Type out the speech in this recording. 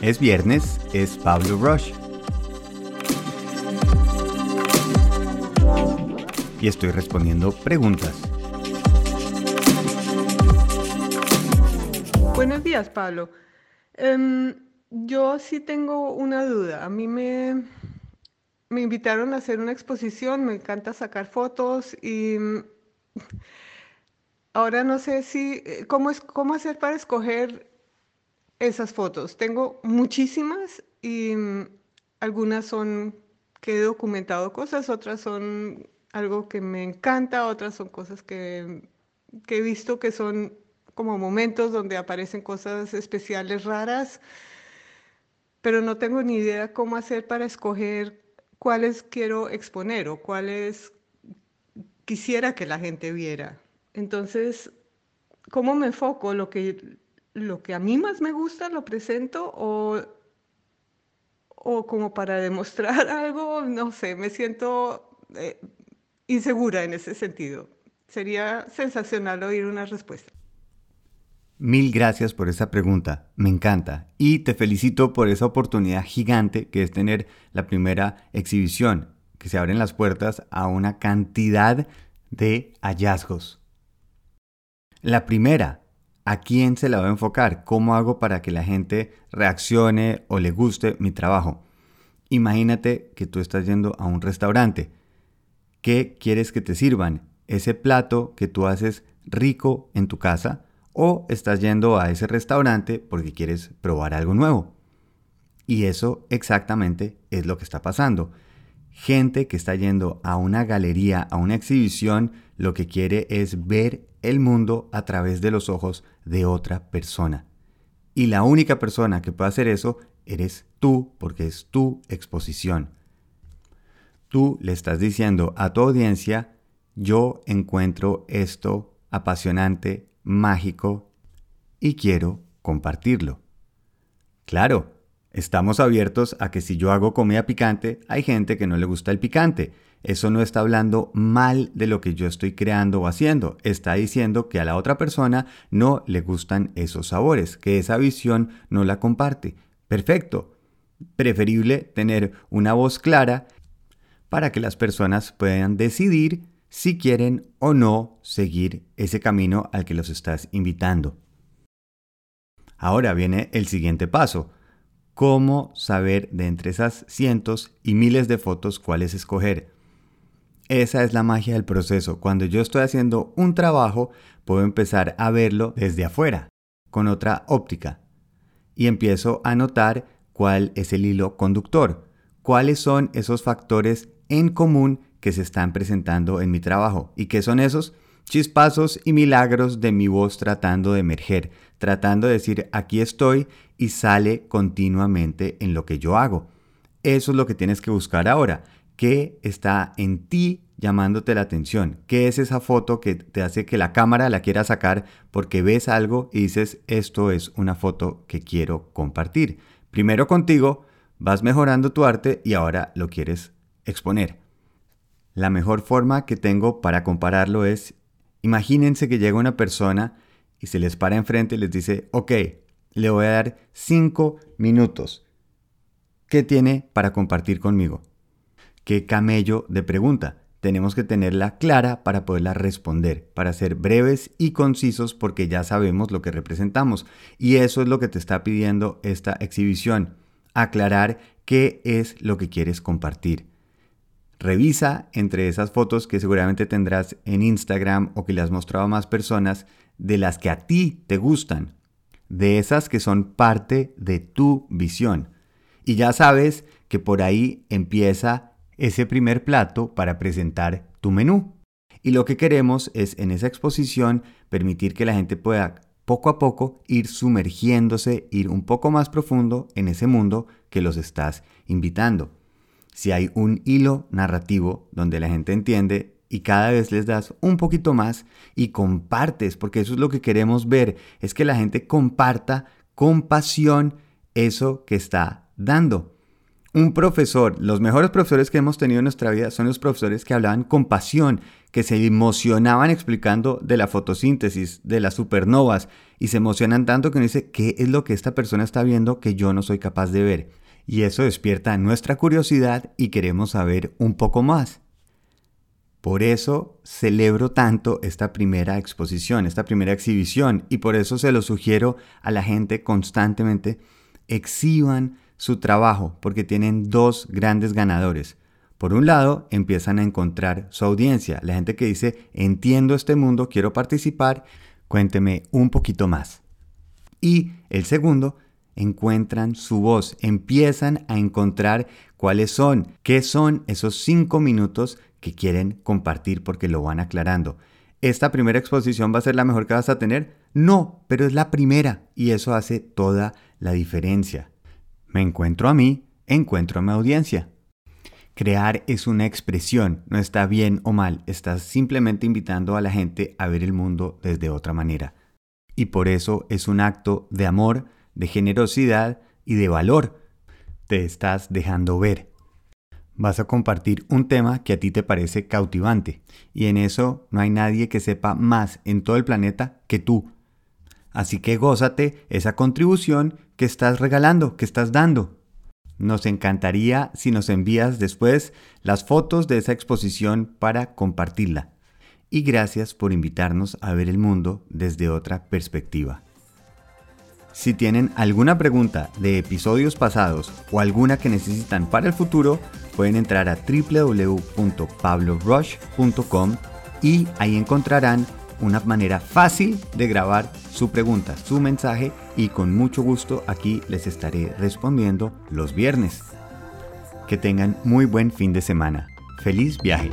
Es viernes, es Pablo Rush. Y estoy respondiendo preguntas. Buenos días, Pablo. Em, yo sí tengo una duda. A mí me, me invitaron a hacer una exposición, me encanta sacar fotos y ahora no sé si, eh, cómo, es, cómo hacer para escoger esas fotos. Tengo muchísimas y mm, algunas son que he documentado cosas, otras son algo que me encanta, otras son cosas que, he visto que son como momentos donde aparecen cosas especiales raras, pero no tengo ni idea cómo hacer para escoger cuáles quiero exponer o cuáles quisiera que la gente viera. Entonces, ¿cómo me enfoco? Lo que, lo que a mí más me gusta lo presento o, o como para demostrar algo, no sé, me siento eh, insegura en ese sentido. Sería sensacional oír una respuesta. Mil gracias por esa pregunta, me encanta y te felicito por esa oportunidad gigante que es tener la primera exhibición, que se abren las puertas a una cantidad de hallazgos. La primera, ¿a quién se la voy a enfocar? ¿Cómo hago para que la gente reaccione o le guste mi trabajo? Imagínate que tú estás yendo a un restaurante. ¿Qué quieres que te sirvan? ¿Ese plato que tú haces rico en tu casa? ¿O estás yendo a ese restaurante porque quieres probar algo nuevo? Y eso exactamente es lo que está pasando. Gente que está yendo a una galería, a una exhibición, lo que quiere es ver el mundo a través de los ojos de otra persona. Y la única persona que puede hacer eso eres tú, porque es tu exposición. Tú le estás diciendo a tu audiencia, yo encuentro esto apasionante, mágico, y quiero compartirlo. Claro, estamos abiertos a que si yo hago comida picante, hay gente que no le gusta el picante eso no está hablando mal de lo que yo estoy creando o haciendo. Está diciendo que a la otra persona no le gustan esos sabores, que esa visión no la comparte. Perfecto. Preferible tener una voz clara para que las personas puedan decidir si quieren o no seguir ese camino al que los estás invitando. Ahora viene el siguiente paso. ¿Cómo saber de entre esas cientos y miles de fotos cuáles escoger? Esa es la magia del proceso. Cuando yo estoy haciendo un trabajo, puedo empezar a verlo desde afuera, con otra óptica. Y empiezo a notar cuál es el hilo conductor, cuáles son esos factores en común que se están presentando en mi trabajo. ¿Y qué son esos? Chispazos y milagros de mi voz tratando de emerger, tratando de decir aquí estoy y sale continuamente en lo que yo hago. Eso es lo que tienes que buscar ahora. ¿Qué está en ti llamándote la atención? ¿Qué es esa foto que te hace que la cámara la quiera sacar porque ves algo y dices, esto es una foto que quiero compartir? Primero contigo, vas mejorando tu arte y ahora lo quieres exponer. La mejor forma que tengo para compararlo es, imagínense que llega una persona y se les para enfrente y les dice, ok, le voy a dar 5 minutos. ¿Qué tiene para compartir conmigo? qué camello de pregunta. Tenemos que tenerla clara para poderla responder, para ser breves y concisos porque ya sabemos lo que representamos. Y eso es lo que te está pidiendo esta exhibición. Aclarar qué es lo que quieres compartir. Revisa entre esas fotos que seguramente tendrás en Instagram o que le has mostrado a más personas de las que a ti te gustan, de esas que son parte de tu visión. Y ya sabes que por ahí empieza ese primer plato para presentar tu menú. Y lo que queremos es en esa exposición permitir que la gente pueda poco a poco ir sumergiéndose, ir un poco más profundo en ese mundo que los estás invitando. Si hay un hilo narrativo donde la gente entiende y cada vez les das un poquito más y compartes, porque eso es lo que queremos ver, es que la gente comparta con pasión eso que está dando. Un profesor, los mejores profesores que hemos tenido en nuestra vida son los profesores que hablaban con pasión, que se emocionaban explicando de la fotosíntesis, de las supernovas, y se emocionan tanto que uno dice, ¿qué es lo que esta persona está viendo que yo no soy capaz de ver? Y eso despierta nuestra curiosidad y queremos saber un poco más. Por eso celebro tanto esta primera exposición, esta primera exhibición, y por eso se lo sugiero a la gente constantemente, exhiban su trabajo, porque tienen dos grandes ganadores. Por un lado, empiezan a encontrar su audiencia, la gente que dice, entiendo este mundo, quiero participar, cuénteme un poquito más. Y el segundo, encuentran su voz, empiezan a encontrar cuáles son, qué son esos cinco minutos que quieren compartir porque lo van aclarando. ¿Esta primera exposición va a ser la mejor que vas a tener? No, pero es la primera y eso hace toda la diferencia. Me encuentro a mí, encuentro a mi audiencia. Crear es una expresión, no está bien o mal, estás simplemente invitando a la gente a ver el mundo desde otra manera. Y por eso es un acto de amor, de generosidad y de valor. Te estás dejando ver. Vas a compartir un tema que a ti te parece cautivante y en eso no hay nadie que sepa más en todo el planeta que tú. Así que gózate esa contribución que estás regalando, que estás dando. Nos encantaría si nos envías después las fotos de esa exposición para compartirla. Y gracias por invitarnos a ver el mundo desde otra perspectiva. Si tienen alguna pregunta de episodios pasados o alguna que necesitan para el futuro, pueden entrar a www.pablorush.com y ahí encontrarán una manera fácil de grabar su pregunta, su mensaje y con mucho gusto aquí les estaré respondiendo los viernes. Que tengan muy buen fin de semana. Feliz viaje.